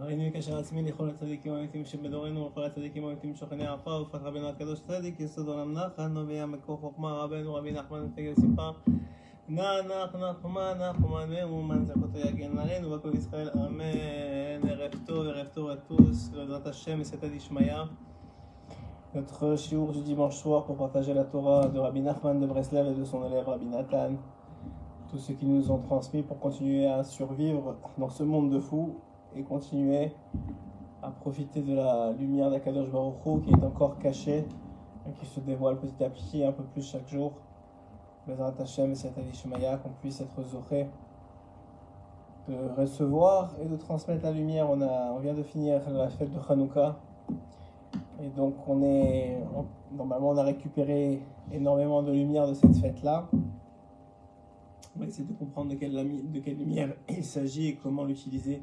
הריני כאשר עצמי לכל הצדיקים האמיתים שבדורנו ולכל הצדיקים האמיתים שוכני העפר ופת רבנו הקדוש צדיק יסוד עולם נחת נובע מקור חוכמה רבנו רבי נחמן ותגל סיפר נח נח נחמן נחמן ואומן זכותו יגן עלינו וכל ישראל אמן ערב טוב ערב טוב à tous בעזרת השם בסייעתא דשמיא Notre shiur du dimanche soir pour partager la Torah de Rabbi Nachman de Breslev et de son élève Rabbi Nathan. Tous ceux qui nous ont transmis pour continuer à survivre dans ce monde de fous et continuer à profiter de la lumière d'Akadosh Baruch qui est encore cachée et qui se dévoile petit à petit un peu plus chaque jour. Bezrat Hashem et Shemaya, qu'on puisse être zoré de recevoir et de transmettre la lumière. On, a, on vient de finir la fête de Hanouka. Et donc, on est, normalement, on a récupéré énormément de lumière de cette fête-là. On va essayer de comprendre de quelle lumière il s'agit et comment l'utiliser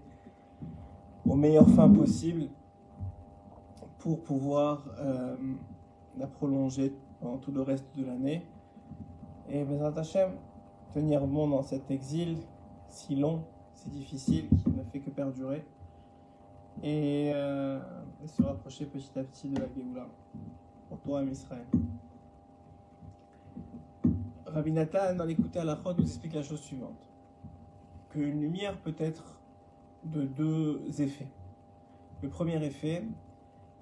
aux meilleures fins possibles pour pouvoir euh, la prolonger pendant tout le reste de l'année. Et Bezrat Hashem, tenir bon dans cet exil si long, si difficile, qui ne fait que perdurer et, euh, se rapprocher petit à petit de la Géoula pour toi, Israël. Rabbi Nathan, dans l'écouter à la nous explique la chose suivante qu'une lumière peut être de deux effets. Le premier effet,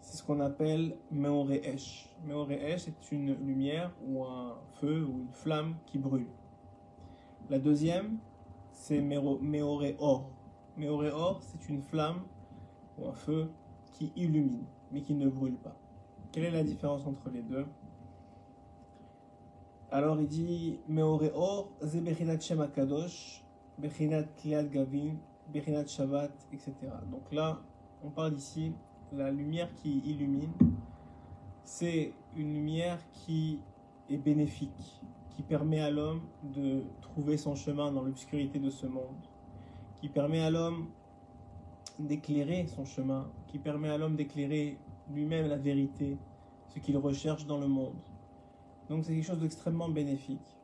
c'est ce qu'on appelle Meoreesh. Meoreesh, c'est une lumière ou un feu ou une flamme qui brûle. La deuxième, c'est Meoreor. Meoreor, c'est une flamme ou un feu qui illumine, mais qui ne brûle pas. Quelle est la différence entre les deux? Alors il dit Meoreor, ze Bechinat Shem Kliat Gavin, Bechinat Shabbat, etc. Donc là, on parle ici, la lumière qui illumine, c'est une lumière qui est bénéfique, qui permet à l'homme de trouver son chemin dans l'obscurité de ce monde, qui permet à l'homme d'éclairer son chemin, qui permet à l'homme d'éclairer lui-même la vérité, ce qu'il recherche dans le monde. Donc c'est quelque chose d'extrêmement bénéfique.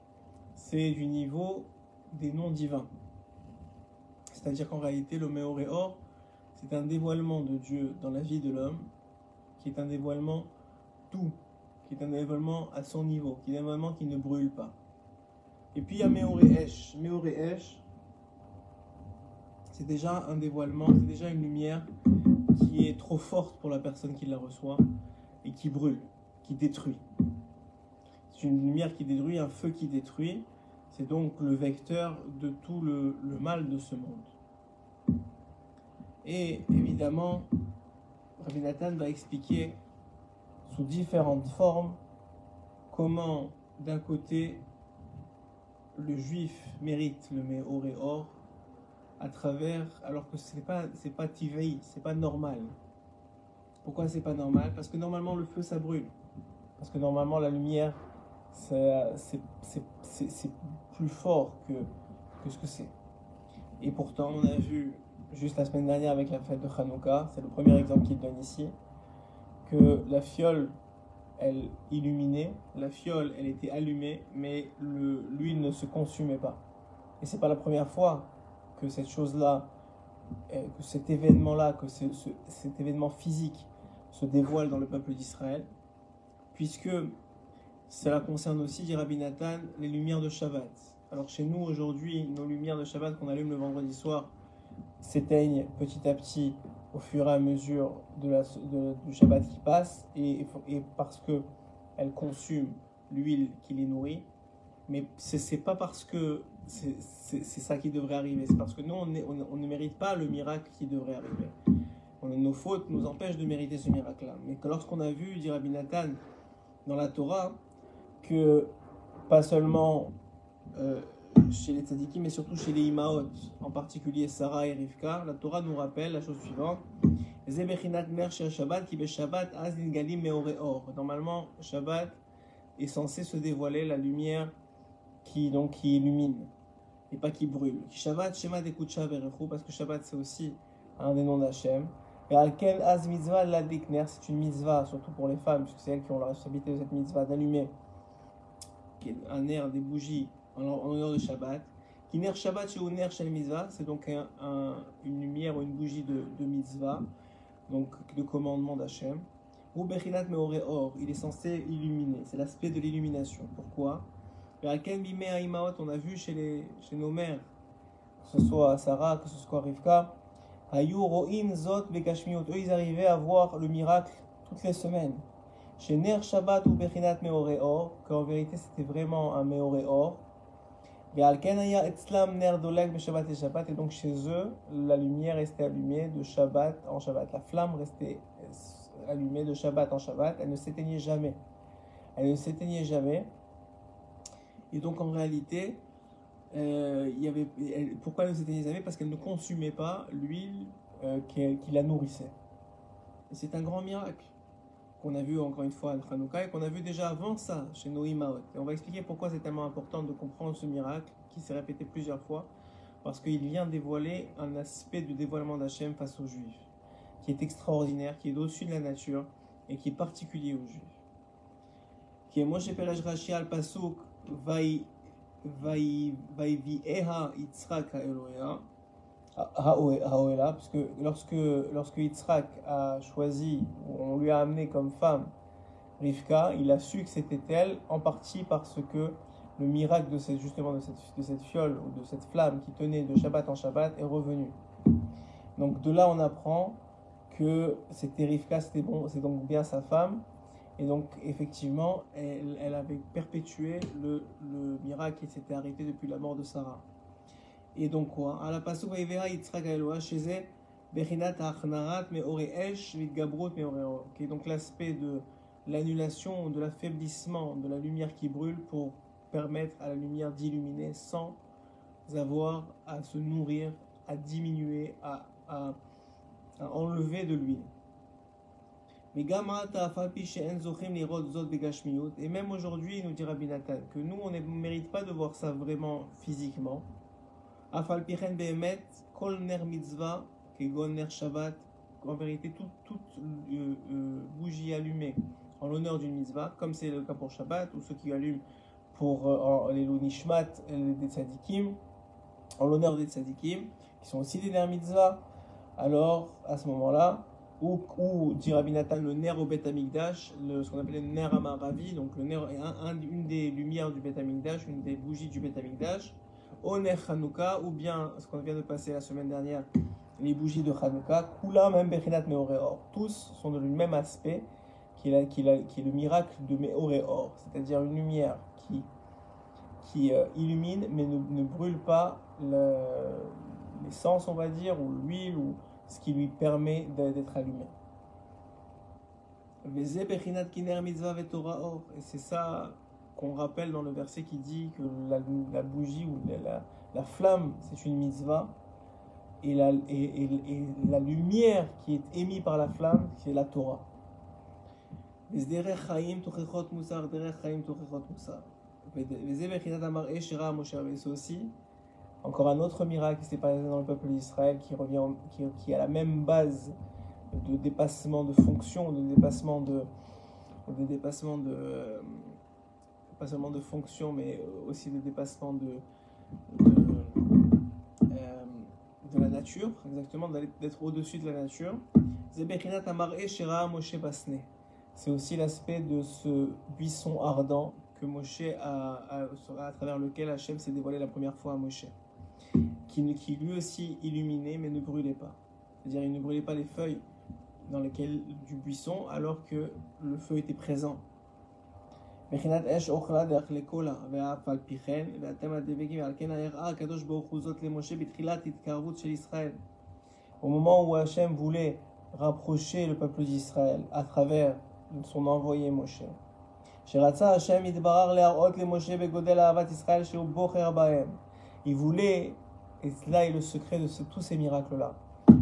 C'est du niveau des noms divins. C'est-à-dire qu'en réalité, le Méoréor, c'est un dévoilement de Dieu dans la vie de l'homme, qui est un dévoilement tout, qui est un dévoilement à son niveau, qui est un dévoilement qui ne brûle pas. Et puis il y a Méoréesh. Méoréesh, c'est déjà un dévoilement, c'est déjà une lumière qui est trop forte pour la personne qui la reçoit et qui brûle, qui détruit. C'est une lumière qui détruit, un feu qui détruit. C'est donc le vecteur de tout le, mal de ce monde. Et évidemment, Rabbi Nathan va expliquer sous différentes formes comment, d'un côté, le juif mérite le Méoréor à travers, alors que c'est pas, c'est pas tivei, c'est pas normal. Pourquoi c'est pas normal? Parce que normalement le feu ça brûle. Parce que normalement la lumière c'est, c'est, plus fort que, que ce que c'est. Et pourtant on a vu juste la semaine dernière avec la fête de Hanouka, c'est le premier exemple qu'il donne ici, que la fiole elle illuminait, la fiole elle était allumée, mais le, l'huile ne se consumait pas. Et c'est pas la première fois que cette chose-là, euh, que cet événement-là, que ce- ce- cet événement physique se dévoile dans le peuple d'Israël, puisque cela concerne aussi, dit Rabbi Nathan, les lumières de Shabbat. Alors chez nous aujourd'hui, nos lumières de Shabbat qu'on allume le vendredi soir s'éteignent petit à petit au fur et à mesure de du Shabbat qui passe, et, parce que elles consument l'huile qui les nourrit. Mais c'est pas parce que c'est ça qui devrait arriver, c'est parce que nous, on, ne mérite pas le miracle qui devrait arriver. Nos fautes nous empêchent de mériter ce miracle-là. Mais lorsqu'on a vu, dit Rabbi Nathan, dans la Torah, que pas seulement euh, chez les tzadikim, mais surtout chez les imaot, en particulier Sarah et Rivka, la Torah nous rappelle la chose suivante. Normalement, Shabbat est censé se dévoiler la lumière qui, donc, qui illumine et pas qui brûle. Shabbat, Shema parce que Shabbat c'est aussi un des noms d'Hachem. Et Alken Az Mitzvah c'est une mitzvah, surtout pour les femmes, puisque c'est elles qui ont la responsabilité de cette mitzvah d'allumer qui est un air, des bougies en, honneur de Shabbat. Kiner Shabbat chez Ner Shel Mitzvah, c'est donc un- un- une lumière ou une bougie de, mitzvah, donc de commandement d'Hachem. Ou Bechinat Meore Or, il est censé illuminer, c'est l'aspect de l'illumination. Pourquoi? On a vu chez, nos mères, que ce soit Sarah, que ce soit Rivka, Hayu Ro'im Zot Bekashmiot, eux ils arrivaient à voir le miracle toutes les semaines. Chez Ner Shabbat ou Bechinat Meore Or, qu'en vérité c'était vraiment un Meore Or, Ve'alken Haya Etzlam Ner Doleg Beshabbat et donc chez eux, la lumière restait allumée de Shabbat en Shabbat. La flamme restait euh, allumée de Shabbat en Shabbat, elle ne s'éteignait jamais. Elle ne s'éteignait jamais. Et donc en réalité, euh, y avait, pourquoi elle ne s'éteignait jamais? Parce qu'elle ne consumait pas l'huile euh, qui, la nourrissait. C'est un grand miracle qu'on a vu encore une fois à Hanouka et qu'on a vu déjà avant ça chez Noé Maot. Et on va expliquer pourquoi c'est tellement important de comprendre ce miracle qui s'est répété plusieurs fois, parce qu'il vient dévoiler un aspect du dévoilement d'Hachem face aux Juifs, qui est extraordinaire, qui est au-dessus de la nature et qui est particulier aux Juifs. Ha'oela, parce que lorsque, lorsque Yitzhak a choisi, on lui a amené comme femme Rivka, il a su que c'était elle, en partie parce que le miracle de cette, justement de cette, de cette fiole ou de cette flamme qui tenait de Shabbat en Shabbat est revenu. Donc de là on apprend que c'était Rivka, c'était bon, c'est donc bien sa femme, et donc effectivement elle, elle avait perpétué le, le miracle qui s'était arrêté depuis la mort de Sarah. Et donc quoi? À la pasuk Vaivera Yitzhak Eloah chez Bechinat Achnarat Meore Esh Vitgabrut Meore est donc l'aspect de l'annulation, de l'affaiblissement de la lumière qui brûle pour permettre à la lumière d'illuminer sans avoir à se nourrir, à diminuer, à, à, à enlever de l'huile. Et même aujourd'hui, nous dit Rabbi Nathan, que nous, on ne mérite pas de voir ça vraiment physiquement. Afal Pichen Behemet, Kol Ner Mitzvah, Kegon Ner Shabbat. En vérité, toute, toute euh, euh, bougie allumée en l'honneur d'une mitzvah, comme c'est le cas pour Shabbat, ou ceux qui allument pour euh, les Lunishmat euh, des tzadikim, en l'honneur des tzadikim, qui sont aussi des Ner Mitzvah, alors à ce moment-là, ou, dit Rabbi Nathan, le ner au Bet Amikdash, le, ce qu'on appelait le ner Amaravi, donc le ner est un, un- une des lumières du Bet Amikdash, une des bougies du Bet Amikdash, au ner Hanouka, ou bien ce qu'on vient de passer la semaine dernière, les bougies de Hanouka, Kula même Bechinat Meoreor, tous sont de le même aspect, qui est, qui est le miracle de Meoreor, c'est-à-dire une lumière qui, qui euh, illumine mais ne, ne brûle pas le- l'essence, on va dire, ou l'huile, ou ce qui lui permet d'être allumé. Et c'est ça qu'on rappelle dans le verset qui dit que la, la bougie ou la, la, la flamme, c'est une mitzvah. Et la, et, et- et la lumière qui est émise par la flamme, c'est la Torah. C'est aussi encore un autre miracle qui s'est passé dans le peuple d'Israël qui revient, en- qui, qui a la même base de dépassement de fonction, de dépassement de, de dépassement de, pas seulement de fonction, mais aussi de dépassement euh, de la nature, exactement, d'être au-dessus de la nature. Basne. C'est aussi l'aspect de ce buisson ardent que Moshe a, à travers lequel Hachem s'est dévoilé la première fois à Moshe qui, qui lui aussi illuminait mais ne brûlait pas. C'est-à-dire il ne brûlait pas les feuilles dans lesquelles du buisson alors que le feu était présent. מבחינת אש אוכלה דרך לקולה, ואף על פי כן, ואתם הדבקים, ועל כן הראה הקדוש ברוך הוא זאת למשה בתחילת התקרבות של ישראל. Au moment où Hachem voulait rapprocher le peuple d'Israël à travers son envoyé Moshe. שרצה השם יתברר להראות למשה בגודל אהבת ישראל שהוא בוחר בהם. Il voulait, et là est le secret de ce- tous ces miracles-là.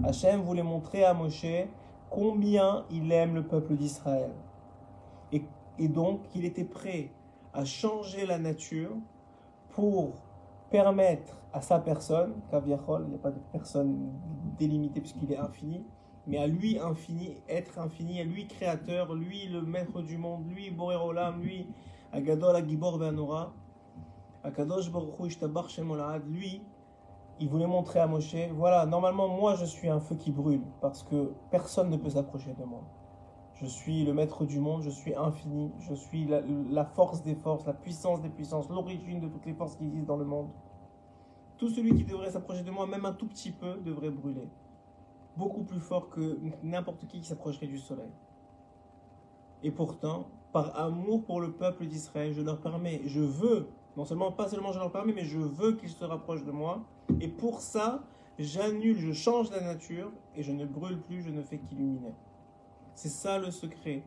Hachem voulait montrer à Moshe combien il aime le peuple d'Israël. Et, donc, il était prêt à changer la nature pour permettre à sa personne, Kaviachol, il n'y a pas de personne délimitée puisqu'il est infini, mais à lui infini, être infini, à lui créateur, lui le maître du monde, lui Boré Olam, lui Agadol, Agibor, Beanora, Akadosh Baruch Hu Ishtabach Shem Olad, lui, il voulait montrer à Moshe, voilà, normalement, moi, je suis un feu qui brûle, parce que personne ne peut s'approcher de moi. Je suis le maître du monde, je suis infini, je suis la, force des forces, la puissance des puissances, l'origine de toutes les forces qui existent dans le monde. Tout celui qui devrait s'approcher de moi, même un tout petit peu, devrait brûler. Beaucoup plus fort que n'importe qui qui s'approcherait du soleil. Et pourtant, par amour pour le peuple d'Israël, je leur permets, je veux, non seulement, pas seulement je leur permets, mais je veux qu'ils se rapprochent de moi. Et pour ça, j'annule, je change la nature et je ne brûle plus, je ne fais qu'illuminer. C'est ça le secret.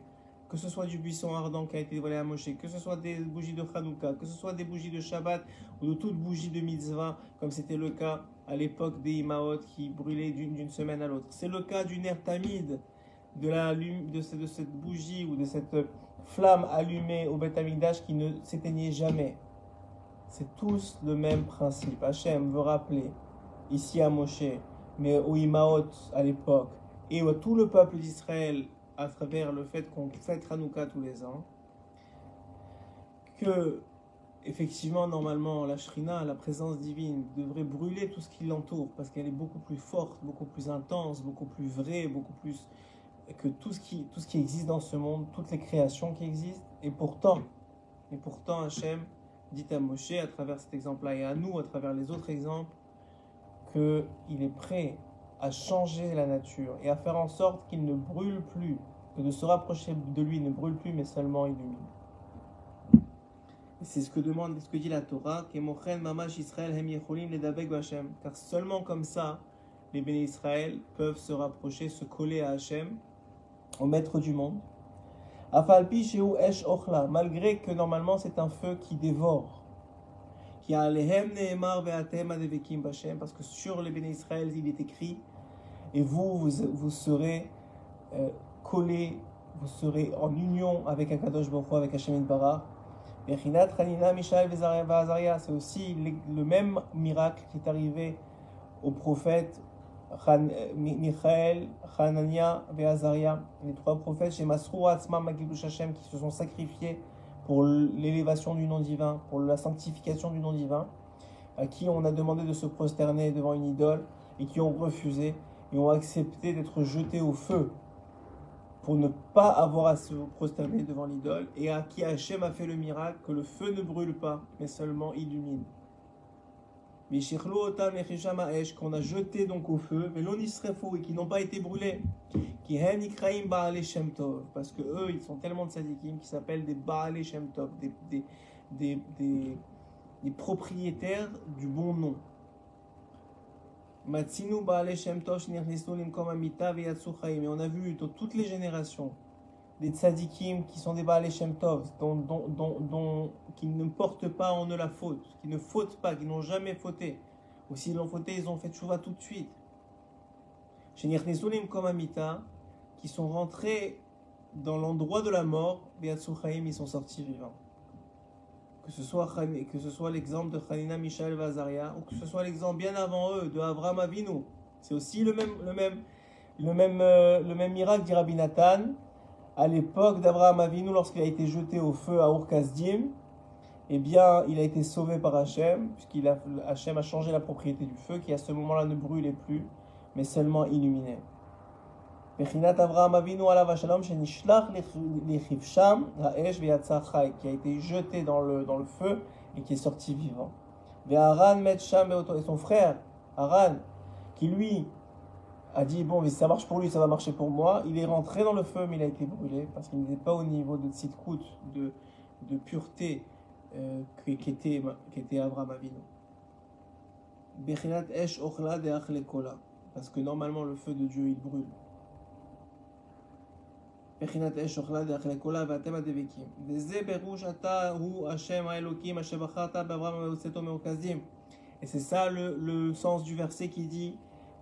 Que ce soit du buisson ardent qui a été dévoilé à Moshe, que ce soit des bougies de Hanouka, que ce soit des bougies de Shabbat ou de toute bougie de mitzvah, comme c'était le cas à l'époque des Imaot qui brûlaient d'une semaine à l'autre. C'est le cas du ner tamid, de, la, de, cette, bougie ou de cette flamme allumée au Beth qui ne s'éteignait jamais. C'est tous le même principe. Hachem veut rappeler, ici à Moshe, mais au Imaot à l'époque, et à tout le peuple d'Israël à travers le fait qu'on fête Hanouka tous les ans, que effectivement, normalement, la Shrina, la présence divine, devrait brûler tout ce qui l'entoure, parce qu'elle est beaucoup plus forte, beaucoup plus intense, beaucoup plus vraie, beaucoup plus que tout ce qui, tout ce qui existe dans ce monde, toutes les créations qui existent. Et pourtant, et pourtant, Hachem dit à Moshe, à travers cet exemple-là, et à nous, à travers les autres exemples, qu'il est prêt à changer la nature et à faire en sorte qu'il ne brûle plus, que de se rapprocher de lui ne brûle plus, mais seulement illumine. C'est ce que demande, ce que dit la Torah, car seulement comme ça, les bénis Israël peuvent se rapprocher, se coller à Hachem, au maître du monde. malgré que normalement c'est un feu qui dévore. Parce que sur les bénis Israël, il est écrit et vous, vous, serez euh, collés, vous serez en union avec Akadosh Baruch avec Hashem Bara. C'est aussi le même miracle qui est arrivé aux prophètes Michael, Hanania et les trois prophètes chez Masrou Atzma Hashem qui se sont sacrifiés pour l'élévation du nom divin, pour la sanctification du nom divin, à qui on a demandé de se prosterner devant une idole et qui ont refusé et ont accepté d'être jetés au feu pour ne pas avoir à se prosterner devant l'idole et à qui Hachem a fait le miracle que le feu ne brûle pas mais seulement illumine. qu'on a jeté donc au feu, mais l'on y serait faux et qui n'ont pas été brûlés. Qui parce que eux, ils sont tellement de sadikim qui s'appellent des Baal Shem Tov, des, des, des propriétaires du bon nom. Mais on a vu dans toutes les générations des tzadikim qui sont des Baal Shem Tov, dont, qui ne portent pas en eux la faute, qui ne fautent pas, qui n'ont jamais fauté. Ou s'ils l'ont fauté, ils ont fait chouva tout de suite. qui sont rentrés dans l'endroit de la mort, ils sont sortis vivants que ce soit, l'exemple de Khanina, Michel, Vazaria, ou que ce soit l'exemple bien avant eux de Avraham Avinu. C'est aussi euh, le même miracle, dit Rabbi Nathan, à l'époque d'Avraham Avinu, lorsqu'il a été jeté au feu à Ur-Kasdim, eh bien, il a été sauvé par Hachem, puisqu'il a, Hachem a changé la propriété du feu, qui à ce moment-là ne brûlait plus, mais seulement illuminait. Bechinat Avraham Avinu alav shalom shenishlach lechivsham ha'esh ve'yatsa chai, qui a été jeté dans le, dans le feu et qui est sorti vivant. Et son frère, Aran, qui lui a dit bon, mais si ça marche pour lui, ça va marcher pour moi. Il est rentré dans le feu, mais il a été brûlé parce qu'il n'était pas au niveau de tzitkut, de, de pureté euh, qu'était qu Avraham Avinu. Bechinat esh ochla de kola, parce que normalement le feu de Dieu il brûle. מבחינת אש אוכלה דאכלי כולה ואתם הדבקים. וזה פירוש אתה הוא השם האלוקים אשר בחרת באברהם ובצאתו מרוכזים. Et c'est ça le, le sens du verset qui dit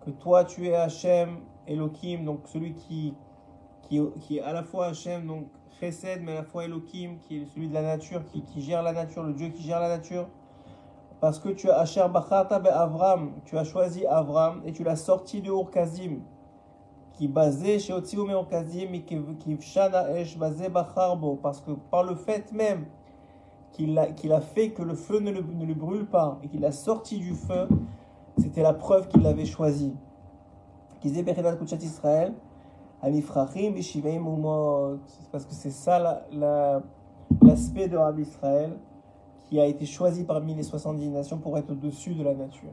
que toi tu es Hachem, Elohim, donc celui qui, qui, qui est à la fois Hachem, donc Chesed, mais à la fois Elohim, qui est celui de la nature, qui, qui gère la nature, le Dieu qui gère la nature. Parce que tu as Asher Bacharta Avram, tu as choisi Avram et tu l'as sorti de Ur-Kazim qui parce que par le fait même qu'il a, a fait que le feu ne le, ne le brûle pas et qu'il a sorti du feu, c'était la preuve qu'il l'avait choisi. Qu'ils Bechinat Kuchat Israël, Anifrachim, Bishiveim Umot. Parce que c'est ça la- la- l'aspect de Rabbi Israël qui a été choisi parmi les 70 nations pour être au-dessus de la nature.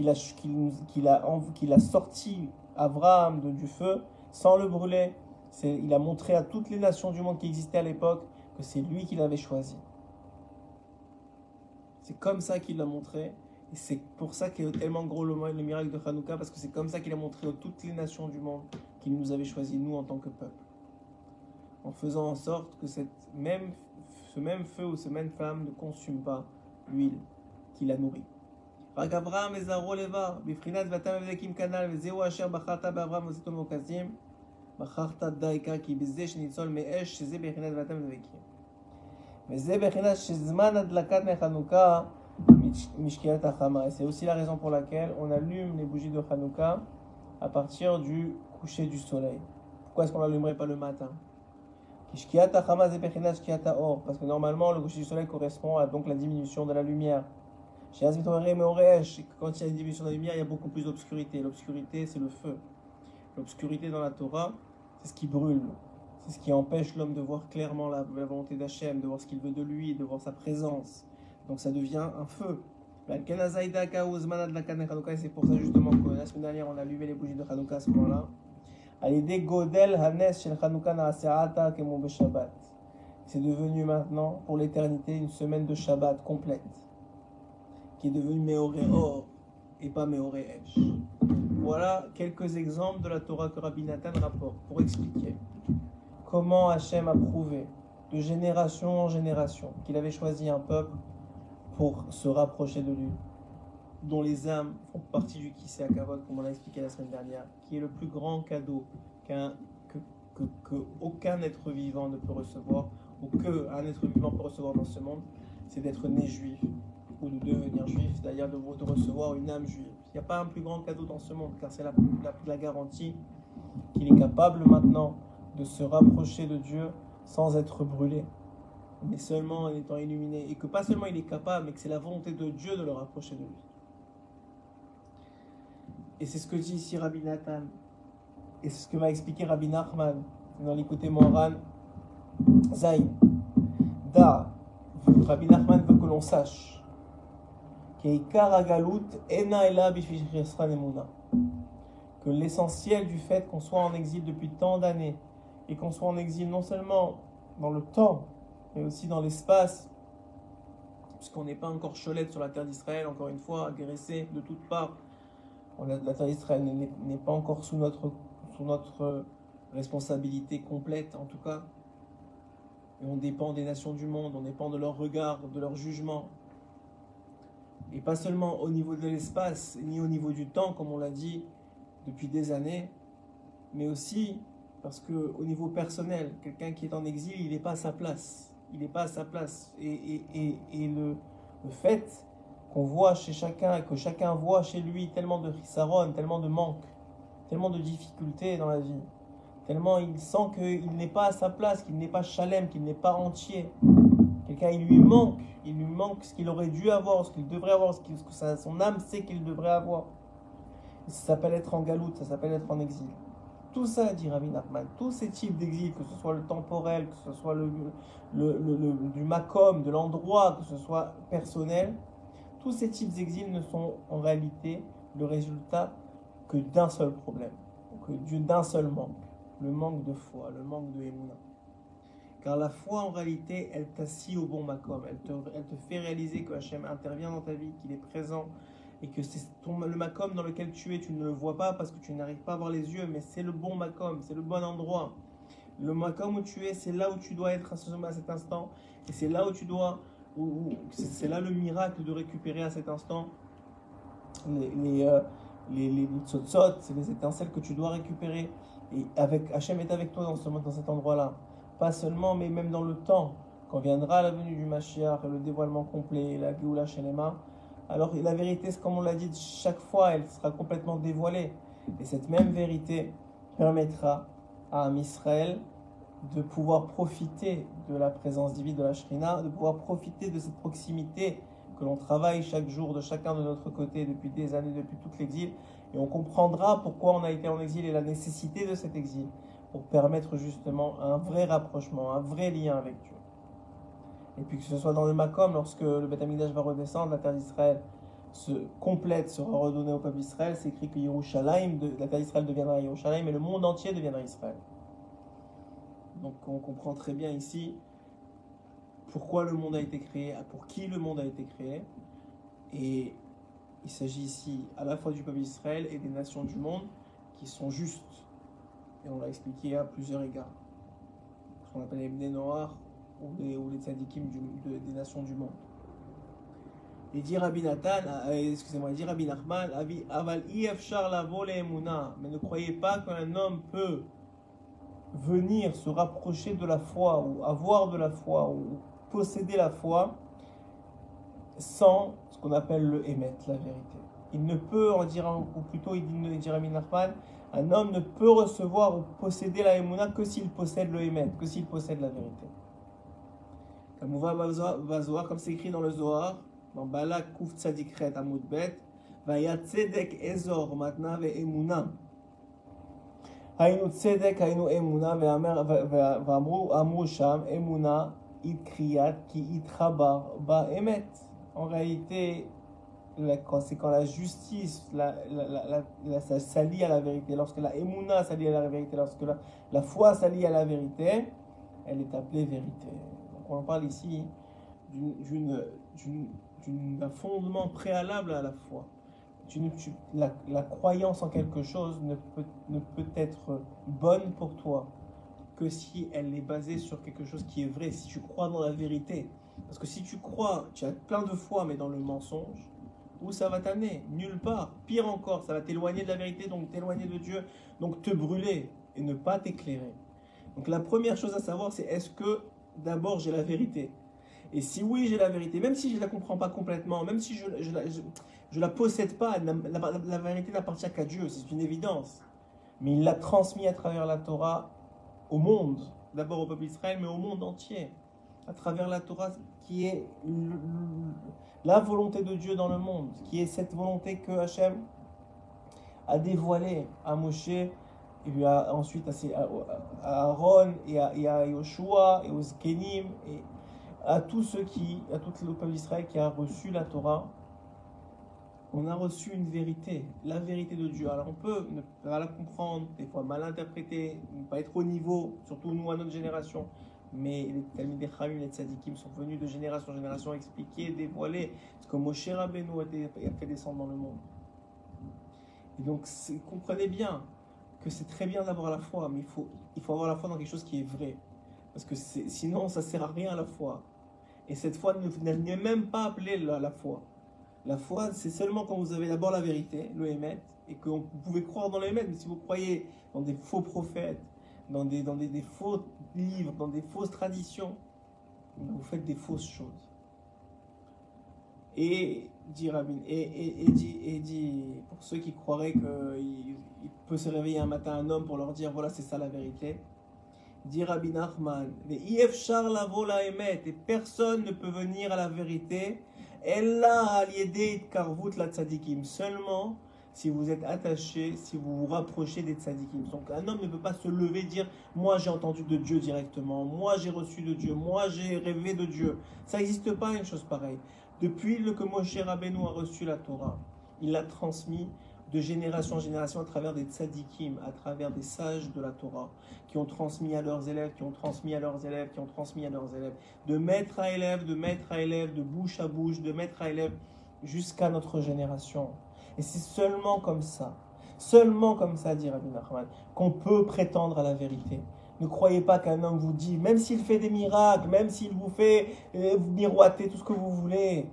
qu'il a, sorti Abraham de- du feu sans le brûler, il a montré à toutes les nations du monde qui existaient à l'époque que c'est lui qui l'avait choisi. C'est comme ça qu'il l'a montré. Et c'est pour ça qu'il est tellement gros le, le miracle de Hanouka, parce que c'est comme ça qu'il a montré à toutes les nations du monde qu'il nous avait choisi, nous, en tant que peuple. En faisant en sorte que ce même feu ou cette même flamme ne consume pas l'huile qui la nourrit רק אברהם וזרעו לבב, בבחינת ואתה מבדקים כנ"ל, וזהו אשר בחרת באברהם וזיתו מוקזים, בחרת דייקה, כי בזה שניצול מאש, שזה בבחינת ואתה מבדקים. וזה בחינת שזמן הדלקת מחנוכה משקיעת החמה. Et c'est aussi la raison pour laquelle on allume les bougies de Hanouka à partir du coucher du soleil. Pourquoi est-ce qu'on l'allumerait pas le matin Kishkiat achama ze bechinat shkiat haor. Parce que normalement, le coucher du soleil correspond à donc la diminution de la lumière. quand il y a une diminution de la lumière, il y a beaucoup plus d'obscurité. L'obscurité, c'est le feu. L'obscurité dans la Torah, c'est ce qui brûle. C'est ce qui empêche l'homme de voir clairement la, volonté d'Hachem, de voir ce qu'il veut de lui, de voir sa présence. Donc ça devient un feu. C'est pour ça justement que la semaine dernière, on a allumé les bougies de Hanouka à ce moment-là. C'est devenu maintenant, pour l'éternité, une semaine de Shabbat complète, qui est devenue Meoré Or et pas Meoré. Voilà quelques exemples de la Torah que Rabbi Nathan rapporte pour expliquer comment Hachem a prouvé de génération en génération qu'il avait choisi un peuple pour se rapprocher de lui, dont les âmes font partie du Kisei Akavod, comme on l'a expliqué la semaine dernière, qui est le plus grand cadeau qu'un, que, que, que être vivant ne peut recevoir, ou qu'un être vivant peut recevoir dans ce monde, c'est d'être né juif, ou de devenir juif, c'est-à-dire de, recevoir une âme juive. Il n'y a pas un plus grand cadeau dans ce monde, car c'est la, la, la garantie qu'il est capable maintenant de se rapprocher de Dieu sans être brûlé mais seulement en étant illuminé. Et que pas seulement il est capable, mais que c'est la volonté de Dieu de le rapprocher de lui. Et c'est ce que dit ici Rabbi Nathan. Et c'est ce que m'a expliqué Rabbi Nachman dans l'écouté Moran Zayn. Da, Rabbi Nachman veut que l'on sache que l'essentiel du fait qu'on soit en exil depuis tant d'années et qu'on soit en exil non seulement dans le temps, mais aussi dans l'espace, puisqu'on n'est pas encore cholette sur la terre d'Israël, encore une fois, agressé de toutes parts. La terre d'Israël n'est- n'est pas encore sous notre, sous notre responsabilité complète, en tout cas. Et on dépend des nations du monde, on dépend de leur regard, de leur jugement. Et pas seulement au niveau de l'espace, ni au niveau du temps, comme on l'a dit depuis des années, mais aussi parce que au niveau personnel, quelqu'un qui est en exil, il n'est pas à sa place. Il n'est pas à sa place. Et, le, fait qu'on voit chez chacun, que chacun voit chez lui tellement de chisaron, tellement de manque, tellement de difficultés dans la vie, tellement il sent qu'il n'est pas à sa place, qu'il n'est pas chalem, qu'il n'est pas entier. Il lui manque, il lui manque ce qu'il aurait dû avoir, ce qu'il devrait avoir, ce, que son âme sait qu'il devrait avoir. Ça s'appelle être en galoute, ça s'appelle être en exil. Tout ça, dit Rabbi Nachman, tous ces types d'exil, que ce soit le temporel, que ce soit le, du macom, de l'endroit, que ce soit personnel, tous ces types d'exil ne sont en réalité le résultat que d'un seul problème, que du- d'un seul manque, le manque de foi, le manque de émouna. Car la foi, en réalité, elle t'assit au bon macom, elle te, elle te fait réaliser que Hachem intervient dans ta vie, qu'il est présent, et que c'est le macom dans lequel tu es, tu ne le vois pas parce que tu n'arrives pas à voir les yeux, mais c'est le bon macom, c'est le bon endroit. Le macom où tu es, c'est là où tu dois être à ce- à cet instant, et c'est là où tu dois c'est là le miracle de récupérer à cet instant les, les, euh, les, les, c'est les étincelles que tu dois récupérer. Et avec, Hachem est avec toi dans, ce, dans cet endroit-là. Pas seulement, mais même dans le temps. Quand viendra la venue du Mashiach, le dévoilement complet, la Géoula Shelema, alors la vérité, comme on l'a dit, chaque fois, elle sera complètement dévoilée. Et cette même vérité permettra à un Israël de pouvoir profiter de la présence divine de la Shrina, de pouvoir profiter de cette proximité que l'on travaille chaque jour de chacun de notre côté depuis des années, depuis tout l'exil. Et on comprendra pourquoi on a été en exil et la nécessité de cet exil pour permettre justement un vrai rapprochement, un vrai lien avec Dieu. Et puis que ce soit dans le Makom, lorsque le Beth va redescendre, la terre d'Israël se complète, sera redonnée au peuple d'Israël, c'est écrit que Yerushalayim, la terre d'Israël deviendra Yerushalayim et le monde entier deviendra Israël. Donc on comprend très bien ici pourquoi le monde a été créé, pour qui le monde a été créé. Et il s'agit ici à la fois du peuple d'Israël et des nations du monde qui sont justes. Et on l'a expliqué à plusieurs égards. Ce qu'on appelle les Bnei Noirs ou les, ou tzadikim des nations du monde. Et dit Rabbi Nathan, euh, excusez-moi, dit Rabbi Nachman, aval mais ne croyez pas qu'un homme peut venir se rapprocher de la foi ou avoir de la foi ou posséder la foi sans ce qu'on appelle le émettre, la vérité. Il ne peut, en dire, ou plutôt il dit Rabbi Nachman, un homme ne peut recevoir ou posséder la émouna que s'il possède le émettre, que s'il possède la vérité. Comme on va voir, comme c'est écrit dans le Zohar, dans Balak Kuf Tzadikret Amud Bet, Vaya Tzedek Ezor Matna Ve Emuna. היינו צדק, היינו אמונה, ואמרו, אמרו שם, אמונה itkriyat qui itchabar ba emet. En réalité, c'est quand la justice la, la, s'allie à la vérité, lorsque la emuna s'allie à la vérité, lorsque la, la foi s'allie à la vérité, elle est appelée vérité. Donc on parle ici d'un fondement préalable à la foi. la, la, croyance en quelque chose ne peut, ne peut être bonne pour toi que si elle est basée sur quelque chose qui est vrai, si tu crois dans la vérité. Parce que si tu crois, tu as plein de foi, mais dans le mensonge, où ça va t'amener Nulle part. Pire encore, ça va t'éloigner de la vérité, donc t'éloigner de Dieu, donc te brûler et ne pas t'éclairer. Donc la première chose à savoir, c'est est-ce que d'abord j'ai la vérité? Et si oui, j'ai la vérité, même si je ne la comprends pas complètement, même si je ne je, je, la possède pas, la, la vérité n'appartient qu'à Dieu, c'est une évidence. Mais il l'a transmis à travers la Torah au monde, d'abord au peuple d'Israël, mais au monde entier, à travers la Torah qui est la volonté de Dieu dans le monde, qui est cette volonté que Hachem a dévoilée à Moshe, et puis ensuite à, Aaron et à, et et aux Kenim, et à tous ceux qui, à tout le peuple d'Israël qui a reçu la Torah on a reçu une vérité, la vérité de Dieu. Alors on peut ne pas la comprendre, des fois mal interpréter, ne pas être au niveau, surtout nous à notre génération. Mais les Talmud Khamim, les Tzadikim sont venus de génération en génération expliquer, dévoiler ce que Moshe Rabbeinu a fait descendre dans le monde. Et donc comprenez bien que c'est très bien d'avoir la foi, mais il faut, il faut avoir la foi dans quelque chose qui est vrai. Parce que sinon ça ne sert à rien la foi. Et cette foi n'est même pas appelée la foi. La foi, c'est seulement quand vous avez d'abord la vérité, le Hémet, et que vous pouvez croire dans le Hémet, mais si vous croyez dans des faux prophètes, dans des, dans des, faux livres, dans des fausses traditions, vous faites des fausses choses. Et dit Rabin, et, et, dit, et dit, pour ceux qui croiraient qu'il il peut se réveiller un matin un homme pour leur dire voilà c'est ça la vérité, dit Rabbi Nachman, et personne ne peut venir à la vérité karvut la. Seulement si vous êtes attaché, si vous vous rapprochez des tzadikim. Donc un homme ne peut pas se lever et dire Moi j'ai entendu de Dieu directement, moi j'ai reçu de Dieu, moi j'ai rêvé de Dieu. Ça n'existe pas une chose pareille. Depuis le que Moshe Rabbeinu a reçu la Torah, il l'a transmis de génération en génération à travers des tzadikim, à travers des sages de la Torah, qui ont transmis à leurs élèves, qui ont transmis à leurs élèves, qui ont transmis à leurs élèves, de maître à élève, de maître à élève, de bouche à bouche, de maître à élève, jusqu'à notre génération. Et c'est seulement comme ça, seulement comme ça, dit Rabbi Nachman, qu'on peut prétendre à la vérité. Ne croyez pas qu'un homme vous dit, même s'il fait des miracles, même s'il vous fait euh, miroiter tout ce que vous voulez,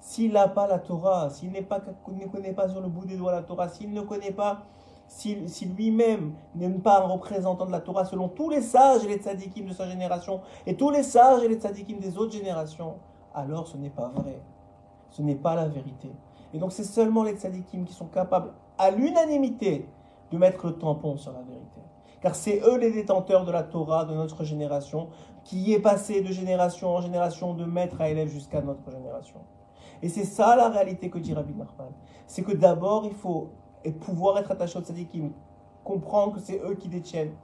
s'il n'a pas la Torah, s'il n'est pas, ne connaît pas sur le bout des doigts la Torah, s'il ne connaît pas, s'il lui-même n'est pas un représentant de la Torah selon tous les sages et les tzadikim de sa génération et tous les sages et les tzadikim des autres générations, alors ce n'est pas vrai. Ce n'est pas la vérité. Et donc c'est seulement les tzadikim qui sont capables, à l'unanimité, de mettre le tampon sur la vérité car c'est eux les détenteurs de la Torah de notre génération, qui est passé de génération en génération, de maître à élève jusqu'à notre génération. Et c'est ça la réalité que dit Rabbi Nachman. C'est que d'abord, il faut pouvoir être attaché au tzadikim, comprendre que c'est eux qui détiennent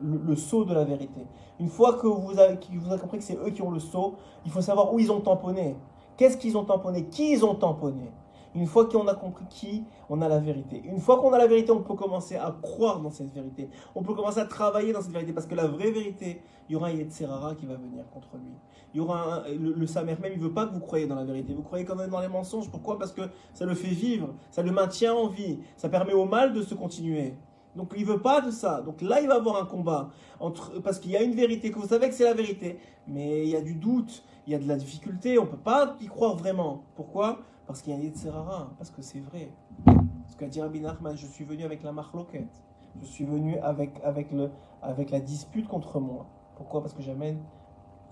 le, sceau de la vérité. Une fois que vous avez, vous avez compris que c'est eux qui ont le sceau, il faut savoir où ils ont tamponné. Qu'est-ce qu'ils ont tamponné? Qui ils ont tamponné? Une fois qu'on a compris qui, on a la vérité. Une fois qu'on a la vérité, on peut commencer à croire dans cette vérité. On peut commencer à travailler dans cette vérité. Parce que la vraie vérité, il y aura un Yetzerara qui va venir contre lui. Il y aura le, le, Samer même, il ne veut pas que vous croyez dans la vérité. Vous croyez quand même dans les mensonges. Pourquoi? Parce que ça le fait vivre, ça le maintient en vie, ça permet au mal de se continuer. Donc il veut pas de ça. Donc là, il va avoir un combat entre parce qu'il y a une vérité que vous savez que c'est la vérité, mais il y a du doute, il y a de la difficulté. On peut pas y croire vraiment. Pourquoi? Parce qu'il y a un Yetzerara, parce que c'est vrai. Parce qu'a dit Rabbi Nachman, je suis venu avec la marloquette. Je suis venu avec, avec, le, avec la dispute contre moi. Pourquoi? Parce que j'amène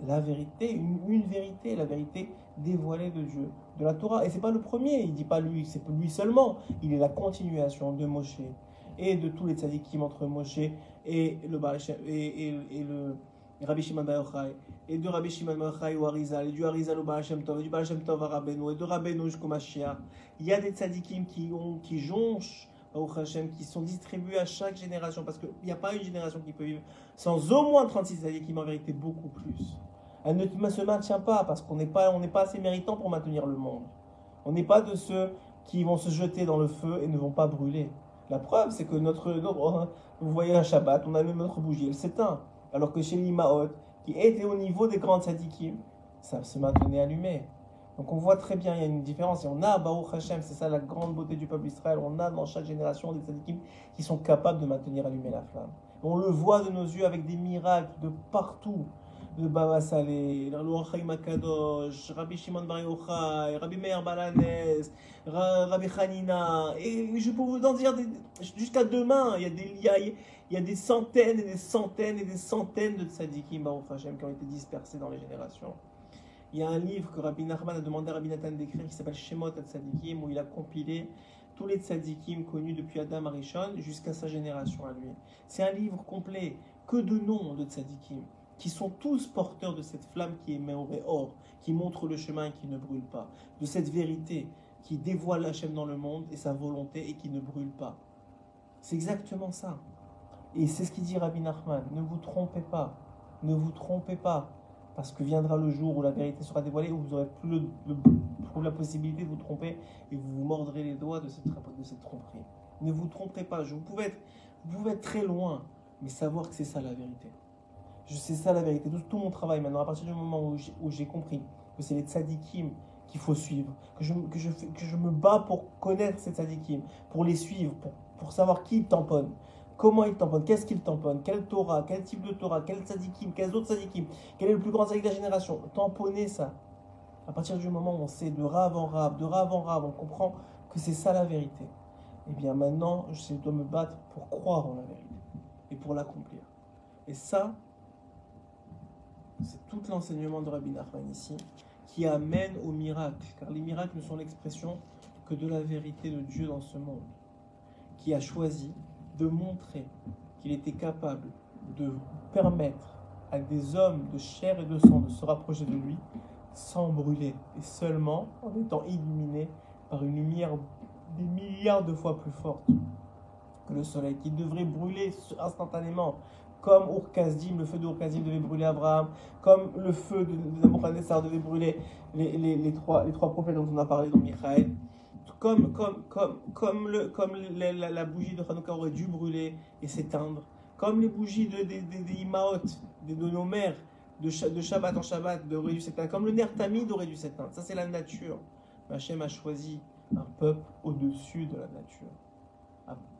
la vérité, une, vérité, la vérité dévoilée de Dieu, de la Torah. Et c'est pas le premier, il dit pas lui, c'est lui seulement. Il est la continuation de Moshe et de tous les tzadikim entre Moshe et le, et le Rabbi Shimon Bar Yochai, et de Rabbi Shimon Bar Yochai au Arizal, et du Arizal au Baal Shem Tov, et du Baal Shem Tov à Rabbeinu, et de Rabbeinu jusqu'au Mashiach. Il y a des tzadikim qui, ont, qui jonchent qui sont distribués à chaque génération, parce qu'il n'y a pas une génération qui peut vivre sans au moins 36 tzadikim, en vérité beaucoup plus. Elle ne se maintient pas, parce qu'on n'est pas, pas assez méritant pour maintenir le monde. On n'est pas de ceux qui vont se jeter dans le feu et ne vont pas brûler. La preuve, c'est que notre, notre, vous voyez un Shabbat, on allume notre bougie, elle s'éteint. Alors que chez l'Imaot, qui était au niveau des grandes sadikim, ça se maintenait allumé. Donc on voit très bien, il y a une différence. Et on a, Baruch Hashem, c'est ça la grande beauté du peuple Israël, on a dans chaque génération des sadikim qui sont capables de maintenir allumée la flamme. On le voit de nos yeux avec des miracles de partout de Baba Saleh, le Makadosh, Rabbi Shimon Bar Yochai, Rabbi Meir Balanes, Rabbi Hanina, et je peux vous en dire jusqu'à demain, il y, a des, il, y a, des centaines et des centaines et des centaines de tzadikim Baruch Hashem qui ont été dispersés dans les générations. Il y a un livre que Rabbi Nachman a demandé à Rabbi Nathan d'écrire qui s'appelle Shemot Tzadikim, où il a compilé tous les tzadikim connus depuis Adam Arishon jusqu'à sa génération à lui. C'est un livre complet, que de noms de tzadikim qui sont tous porteurs de cette flamme qui est or, qui montre le chemin et qui ne brûle pas, de cette vérité qui dévoile Hachem dans le monde et sa volonté et qui ne brûle pas. C'est exactement ça. Et c'est ce qu'il dit Rabbi Nachman, ne vous trompez pas, ne vous trompez pas, parce que viendra le jour où la vérité sera dévoilée, où vous aurez plus, la possibilité de vous tromper et vous vous mordrez les doigts de cette, de cette tromperie. Ne vous trompez pas, vous pouvez, être, vous pouvez être très loin, mais savoir que c'est ça la vérité. Sais ça la vérité. Tout, tout, mon travail maintenant, à partir du moment où j'ai compris que c'est les tzadikim qu'il faut suivre, que je, que, je, que je me bats pour connaître ces tzadikim, pour les suivre, pour, pour savoir qui ils tamponnent, comment ils tamponnent, qu'est-ce qu'ils tamponnent, quel Torah, quel type de Torah, quel tzadikim, quels autres tzadikim, quel est le plus grand tzadik de la génération. Tamponner ça. À partir du moment où on sait de rave en rave, de rave en rave, on comprend que c'est ça la vérité. Et eh bien maintenant, je dois me battre pour croire en la vérité et pour l'accomplir. Et ça, c'est tout l'enseignement de Rabbi Nachman ici qui amène au miracle, car les miracles ne sont l'expression que de la vérité de Dieu dans ce monde, qui a choisi de montrer qu'il était capable de permettre à des hommes de chair et de sang de se rapprocher de lui sans brûler, et seulement en étant illuminés par une lumière des milliards de fois plus forte que le soleil, qui devrait brûler instantanément comme le feu de devait brûler Abraham, comme le feu de, Nabucodonosor devait brûler les, trois, prophètes dont on a parlé, dans Michael, comme, la, bougie de Hanouka aurait dû brûler et s'éteindre, comme les bougies de, de, de, nos mères, de, Shabbat en Shabbat, aurait dû s'éteindre, comme le Nertamid aurait dû s'éteindre. Ça, c'est la nature. Hachem a choisi un peuple au-dessus de la nature.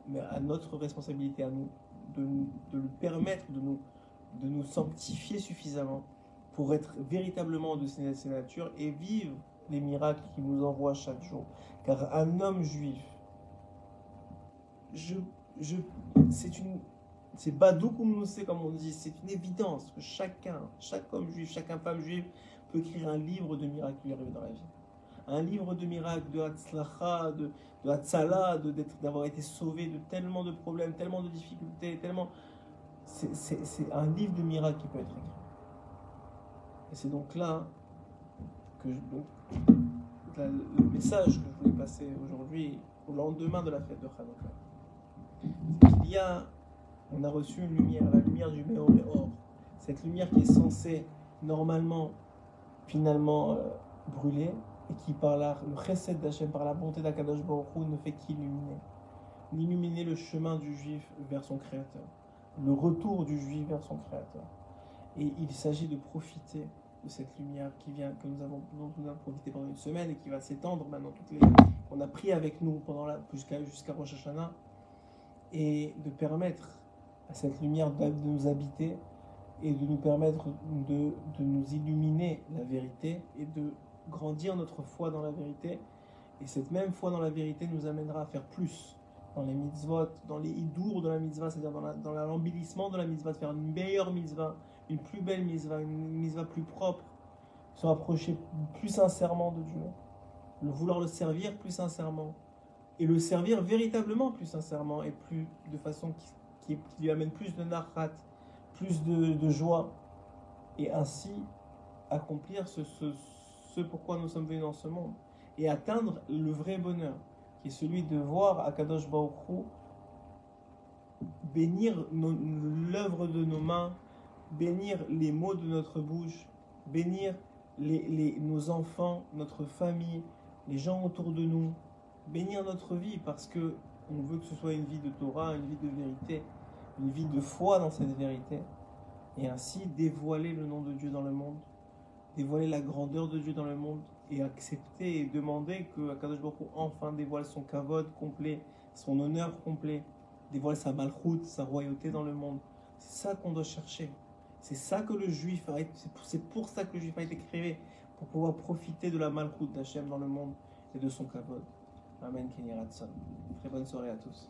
mais à notre responsabilité, à nous, de, de lui permettre de nous, de nous sanctifier suffisamment pour être véritablement de ses natures et vivre les miracles qu'il nous envoie chaque jour. Car un homme juif, je, je, c'est une, c'est comme on dit, c'est une évidence que chacun, chaque homme juif, chaque femme juive peut écrire un livre de miracles qui lui dans la vie. Un livre de miracles, de Hatzlacha, de, de Hatzala, d'avoir été sauvé de tellement de problèmes, tellement de difficultés, tellement. C'est un livre de miracles qui peut être écrit. Et c'est donc là que je, le message que je voulais passer aujourd'hui, au lendemain de la fête de Hanukkah, il y a, on a reçu une lumière, la lumière du Méor et Or. Cette lumière qui est censée normalement, finalement, euh, brûler, et qui par la, le chesed d'Hachem, par la bonté d'Akadosh Baruch Hu, ne fait qu'illuminer. Illuminer le chemin du juif vers son créateur, le retour du juif vers son créateur. Et il s'agit de profiter de cette lumière qui vient, que nous avons, dont nous avons profité pendant une semaine et qui va s'étendre maintenant, toutes les qu'on a pris avec nous pendant jusqu'à jusqu'à Rosh Hashanah, et de permettre à cette lumière de nous habiter et de nous permettre de, de nous illuminer la vérité et de grandir notre foi dans la vérité. Et cette même foi dans la vérité nous amènera à faire plus dans les mitzvot, dans les idours de la mitzvah, c'est-à-dire dans l'embellissement de la mitzvah, de faire une meilleure mitzvah, une plus belle mitzvah, une mitzvah plus propre, se rapprocher plus sincèrement de Dieu, le vouloir le servir plus sincèrement, et le servir véritablement plus sincèrement, et plus de façon qui, lui amène plus de narrat, plus de, joie, et ainsi accomplir ce, ce pourquoi nous sommes venus dans ce monde, et atteindre le vrai bonheur, qui est celui de voir Akadosh Baruch bénir l'œuvre de nos mains, bénir les mots de notre bouche, bénir nos enfants, notre famille, les gens autour de nous, bénir notre vie parce que on veut que ce soit une vie de Torah, une vie de vérité, une vie de foi dans cette vérité, et ainsi dévoiler le nom de Dieu dans le monde, dévoiler la grandeur de Dieu dans le monde, et accepter et demander que Akadosh Baruch enfin dévoile son kavod complet, son honneur complet, dévoile sa malchoute, sa royauté dans le monde. C'est ça qu'on doit chercher. C'est ça que le juif a été, c'est pour ça que le juif a été créé, pour pouvoir profiter de la malchoute d'Hachem dans le monde et de son kavod. Amen, Kenny Très bonne soirée à tous.